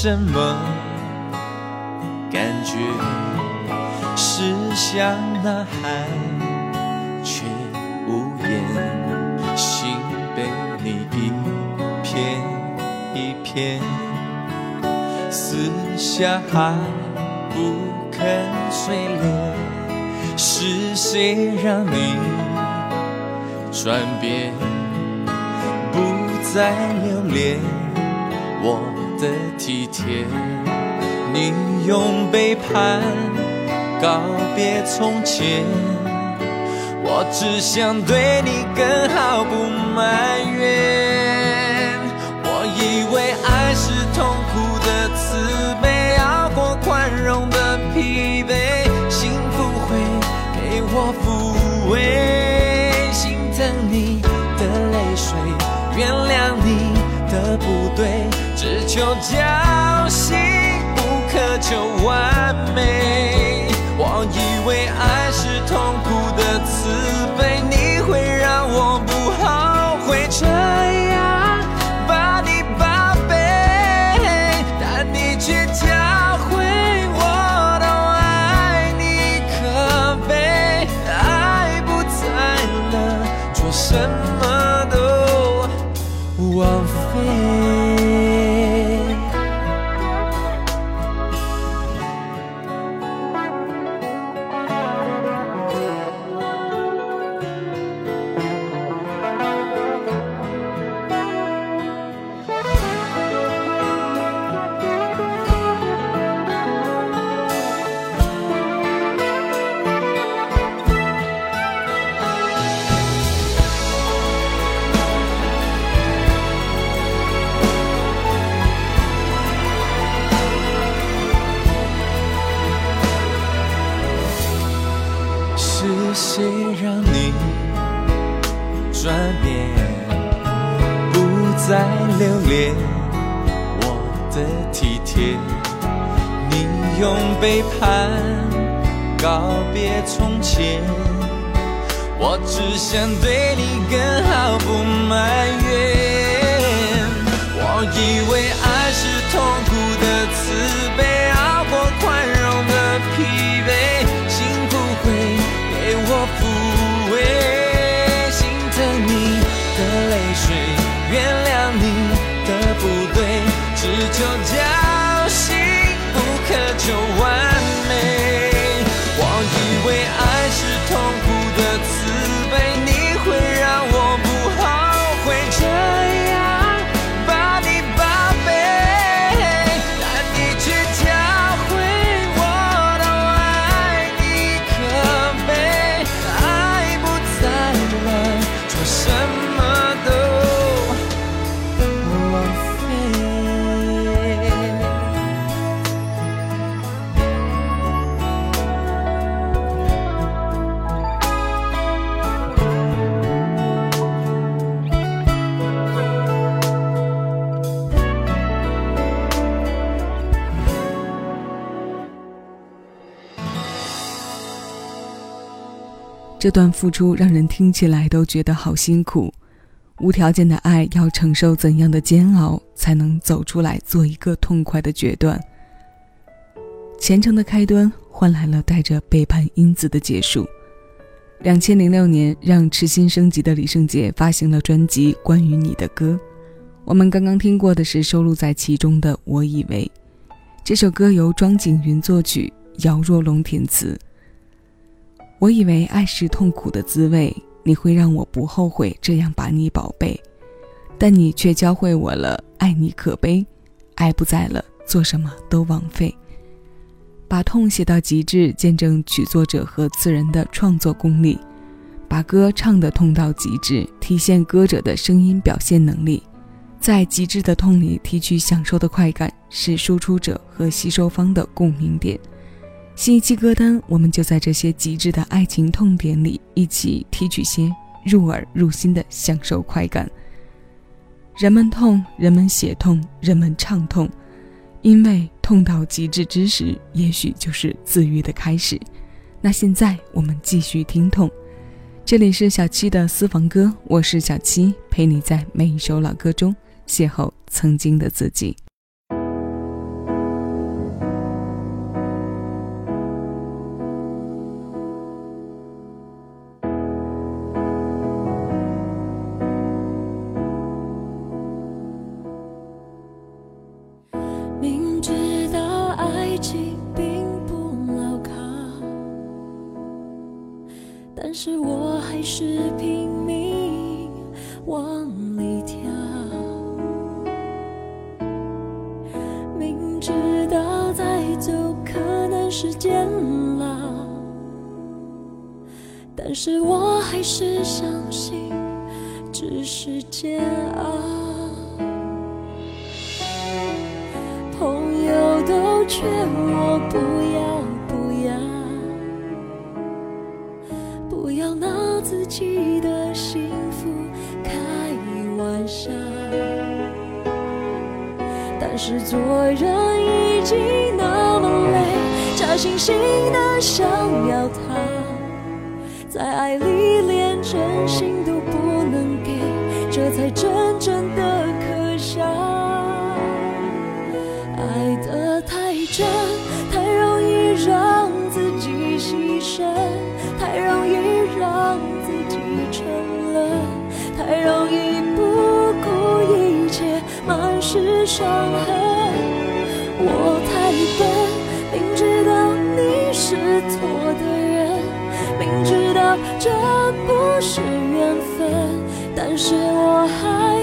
什么感觉？是想呐喊，却无言，心被你一片一片撕下，还不肯碎裂。是谁让你转变，不再留恋我？的体贴，你用背叛告别从前，我只想对你更好，不埋怨。我以为爱是痛苦的慈悲，熬过宽容的疲惫，幸福会给我抚慰，心疼你的泪水，原谅你的不对。只求侥幸，不苛求完美。我以为爱是痛苦的慈悲，你会让我不后悔背叛告别从前，我只想对你更好，不埋怨。我以为爱是痛这段付出让人听起来都觉得好辛苦，无条件的爱要承受怎样的煎熬才能走出来做一个痛快的决断？虔诚的开端换来了带着背叛因子的结束。两千零六年，让痴心升级的李圣杰发行了专辑《关于你的歌》，我们刚刚听过的是收录在其中的《我以为》，这首歌由庄景云作曲，姚若龙填词。我以为爱是痛苦的滋味，你会让我不后悔这样把你宝贝，但你却教会我了爱你可悲，爱不在了，做什么都枉费。把痛写到极致，见证曲作者和词人的创作功力；把歌唱得痛到极致，体现歌者的声音表现能力。在极致的痛里提取享受的快感，是输出者和吸收方的共鸣点。新一期歌单，我们就在这些极致的爱情痛点里，一起提取些入耳入心的享受快感。人们痛，人们写痛，人们唱痛，因为痛到极致之时，也许就是自愈的开始。那现在我们继续听痛。这里是小七的私房歌，我是小七，陪你在每一首老歌中邂逅曾经的自己。时间了但是我还是相信，只是煎熬。朋友都劝我不要不要，不要拿自己的幸福开玩笑。但是做人已经累，假惺惺的想要他。在爱里连真心都不能给，这才真正的可笑。爱得太真，太容易让自己牺牲，太容易让自己沉沦，太容易不顾一切，满是伤痕。我的人。明知道这不是缘分，但是我还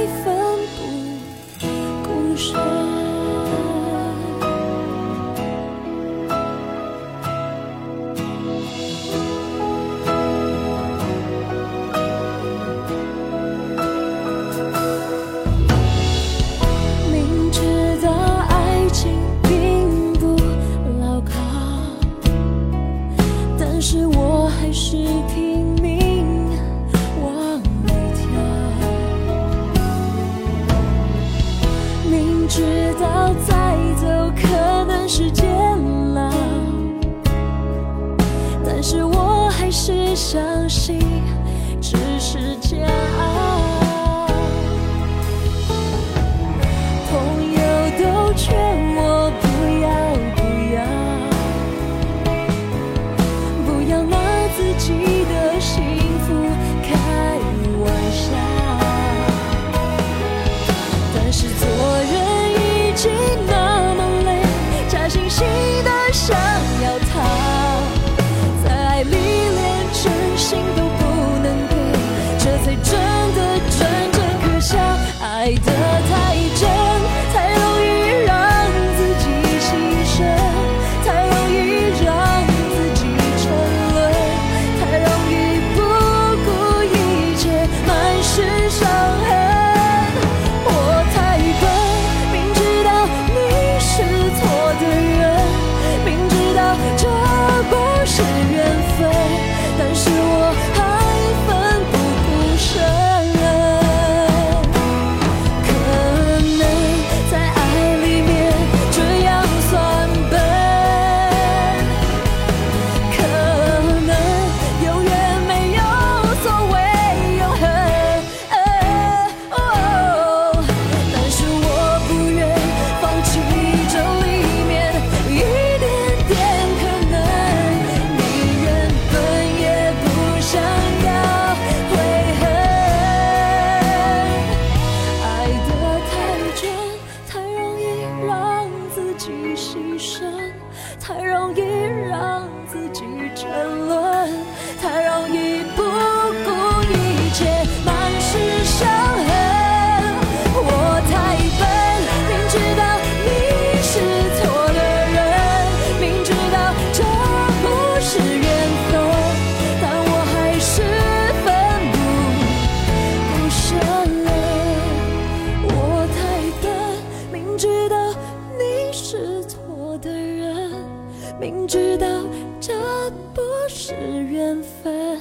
分，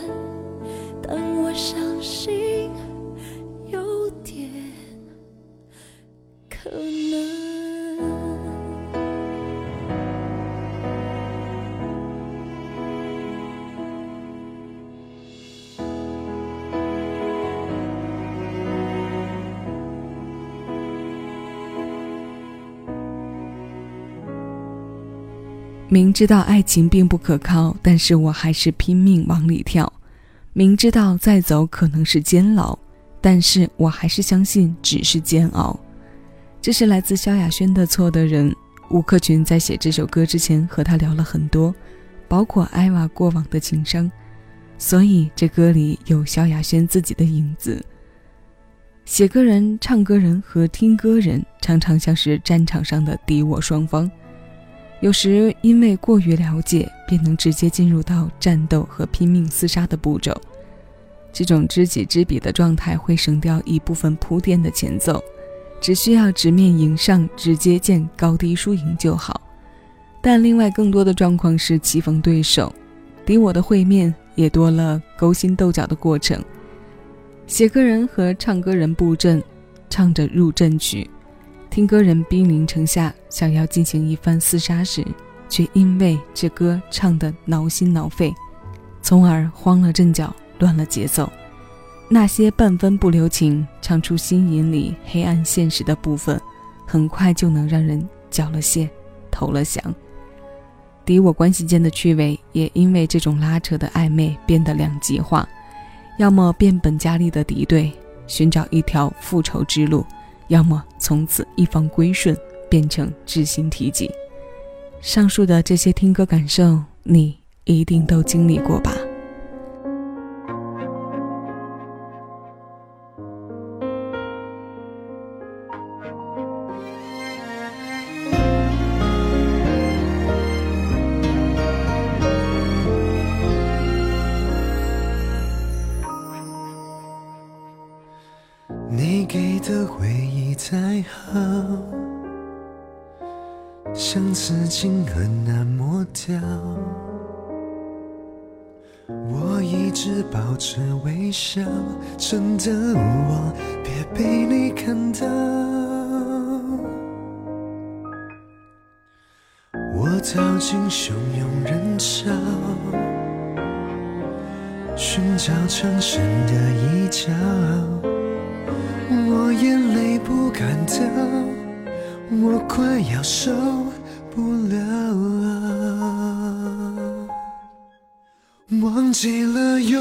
但我相信明知道爱情并不可靠，但是我还是拼命往里跳。明知道再走可能是监牢，但是我还是相信只是煎熬。这是来自萧亚轩的《错的人》。吴克群在写这首歌之前和他聊了很多，包括艾娃过往的情伤，所以这歌里有萧亚轩自己的影子。写歌人、唱歌人和听歌人常常像是战场上的敌我双方。有时因为过于了解，便能直接进入到战斗和拼命厮杀的步骤。这种知己知彼的状态会省掉一部分铺垫的前奏，只需要直面迎上，直接见高低输赢就好。但另外更多的状况是棋逢对手，敌我的会面也多了勾心斗角的过程。写歌人和唱歌人布阵，唱着入阵曲。听歌人兵临城下，想要进行一番厮杀时，却因为这歌唱得挠心挠肺，从而慌了阵脚，乱了节奏。那些半分不留情，唱出心隐里黑暗现实的部分，很快就能让人缴了械，投了降。敌我关系间的趣味，也因为这种拉扯的暧昧变得两极化，要么变本加厉的敌对，寻找一条复仇之路。要么从此一方归顺，变成知心提己。上述的这些听歌感受，你一定都经历过吧？保持微笑，真的我别被你看到。我逃进汹涌人潮，寻找藏身的一角。我眼泪不敢掉，我快要受不了。忘记了有，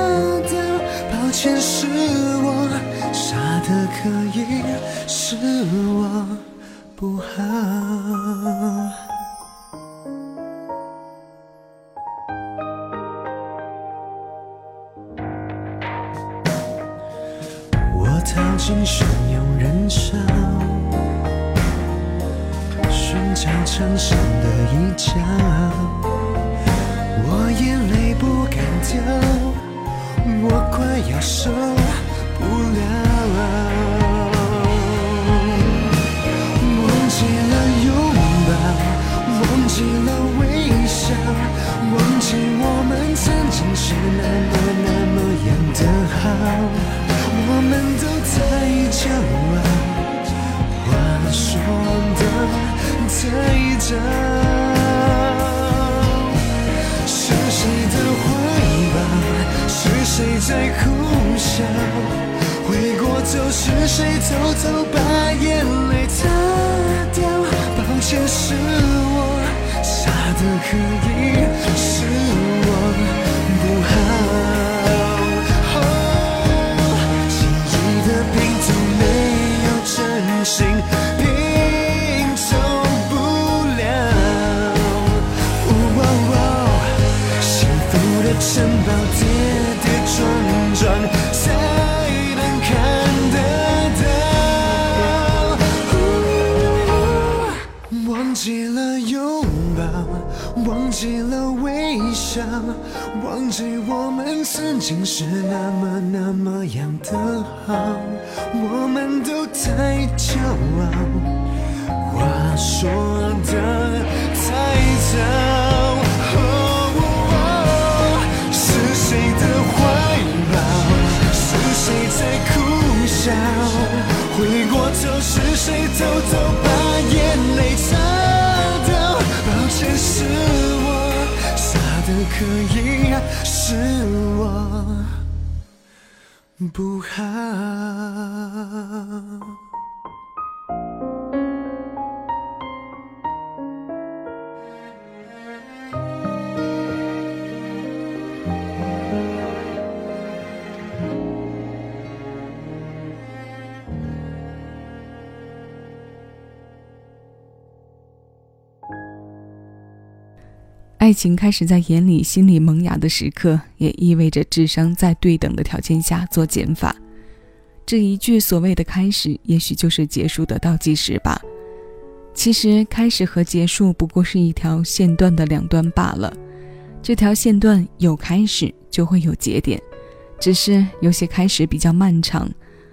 抱歉，是我傻的可以，是我不好。我逃进汹涌人潮，寻找藏身的一角。我眼泪不敢掉，要受不了。忘记了拥抱，忘记了微笑，忘记我们曾回过头，是谁偷偷把眼泪擦掉？抱歉，是我傻得可以，是我不好。记忆的拼图没有真心拼凑不了，幸福的的城堡跌跌撞撞才能看得到。忘记了拥抱，忘记了微笑，忘记我们曾经是那么那么样的好，我们都太骄傲。话说的太早，是谁的？谁在苦笑？回过头，是谁偷偷把眼泪擦掉？抱歉，是我傻的可以，是我不好。爱情开始在眼里、心里萌芽的时刻，也意味着智商在对等的条件下做减法。这一句所谓的开始，也许就是结束的倒计时吧。其实，开始和结束不过是一条线段的两端罢了。这条线段有开始，就会有节点，只是有些开始比较漫长，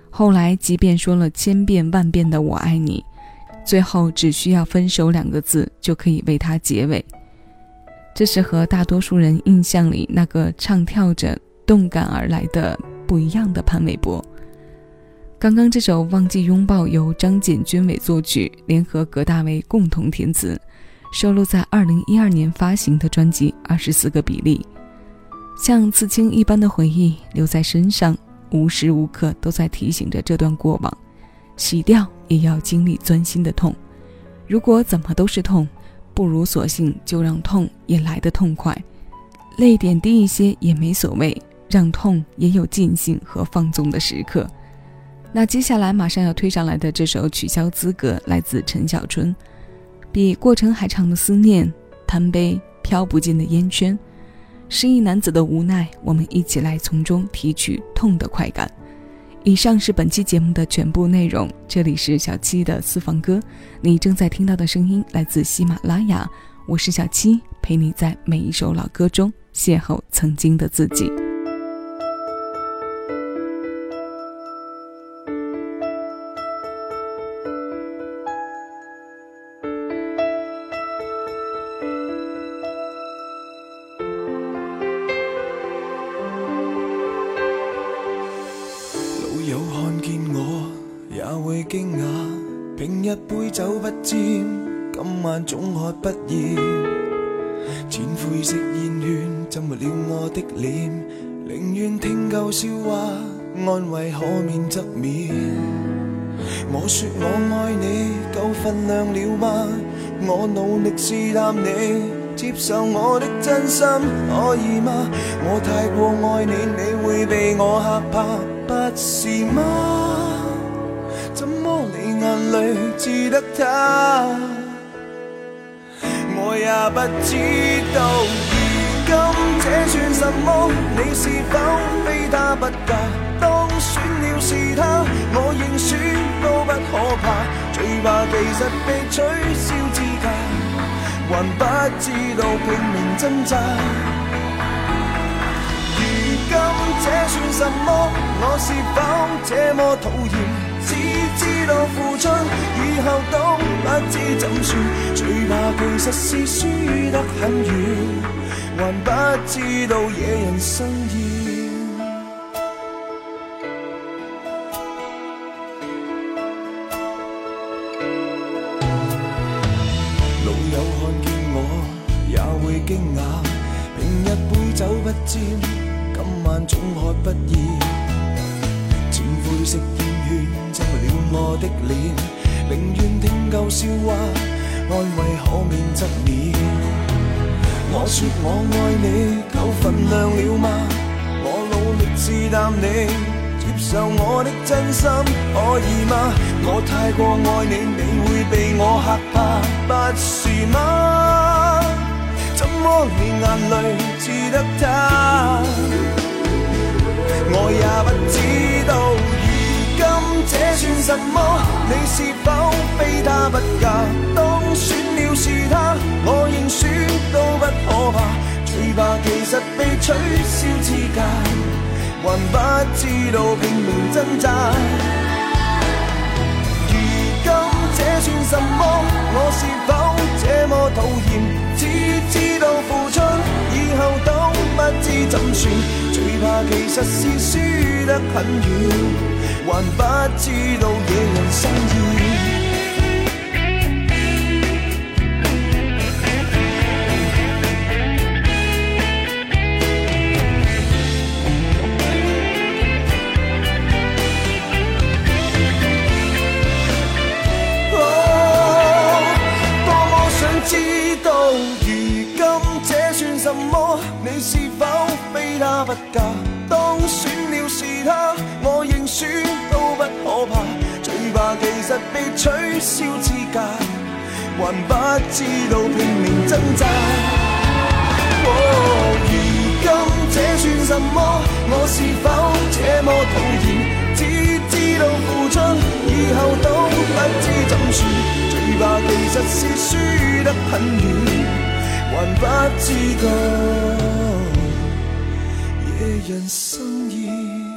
后来即便说了千遍万遍的“我爱你”，最后只需要“分手”两个字就可以为它结尾。这是和大多数人印象里那个唱跳着动感而来的不一样的潘玮柏。刚刚这首《忘记拥抱》由张简君伟作曲，联合葛大为共同填词，收录在2012年发行的专辑《二十四个比例》。像刺青一般的回忆留在身上，无时无刻都在提醒着这段过往。洗掉也要经历钻心的痛。如果怎么都是痛。不如索性就让痛也来得痛快，泪点低一些也没所谓，让痛也有尽兴和放纵的时刻。那接下来马上要推上来的这首《取消资格》，来自陈小春。比过程还长的思念，贪杯飘不尽的烟圈，失意男子的无奈，我们一起来从中提取痛的快感。以上是本期节目的全部内容。这里是小七的私房歌，你正在听到的声音来自喜马拉雅。我是小七，陪你在每一首老歌中邂逅曾经的自己。试探你，接受我的真心，可以吗？我太过爱你，你会被我吓怕，不是吗？怎么你眼里只得他？我也不知道，如今这算什么？你是否非他不嫁？当选了是他，我认输都不可怕。最怕其实被取消还不知道拼命挣扎。如今这算什么？我是否这么讨厌？只知道付出，以后都不知怎算。最怕其实是输得很远，还不知道惹人生厌。不厌。浅灰色烟圈浸了。我的脸，宁愿听够笑话，安慰可免则免。我说我爱你，够分量了吗？我努力试探你，接受我的真心，可以吗？我太过爱你，你会被我吓怕，不是吗？怎么你眼泪只得他？我也不知道，如今这算什么？你是否非他不嫁？当选了是他，我认输都不可怕，最怕其实被取消资格，还不知道拼命挣扎。如今这算什么？我是否这么讨厌？只知道付出，以后都不知怎算。最怕其实是输得很远，还不知道野人心还不知道拼命挣扎。哦，如今这算什么？我是否这么讨厌？只知道付出，以後都不知怎算。最怕其實是輸得很遠，還不知道野人心意。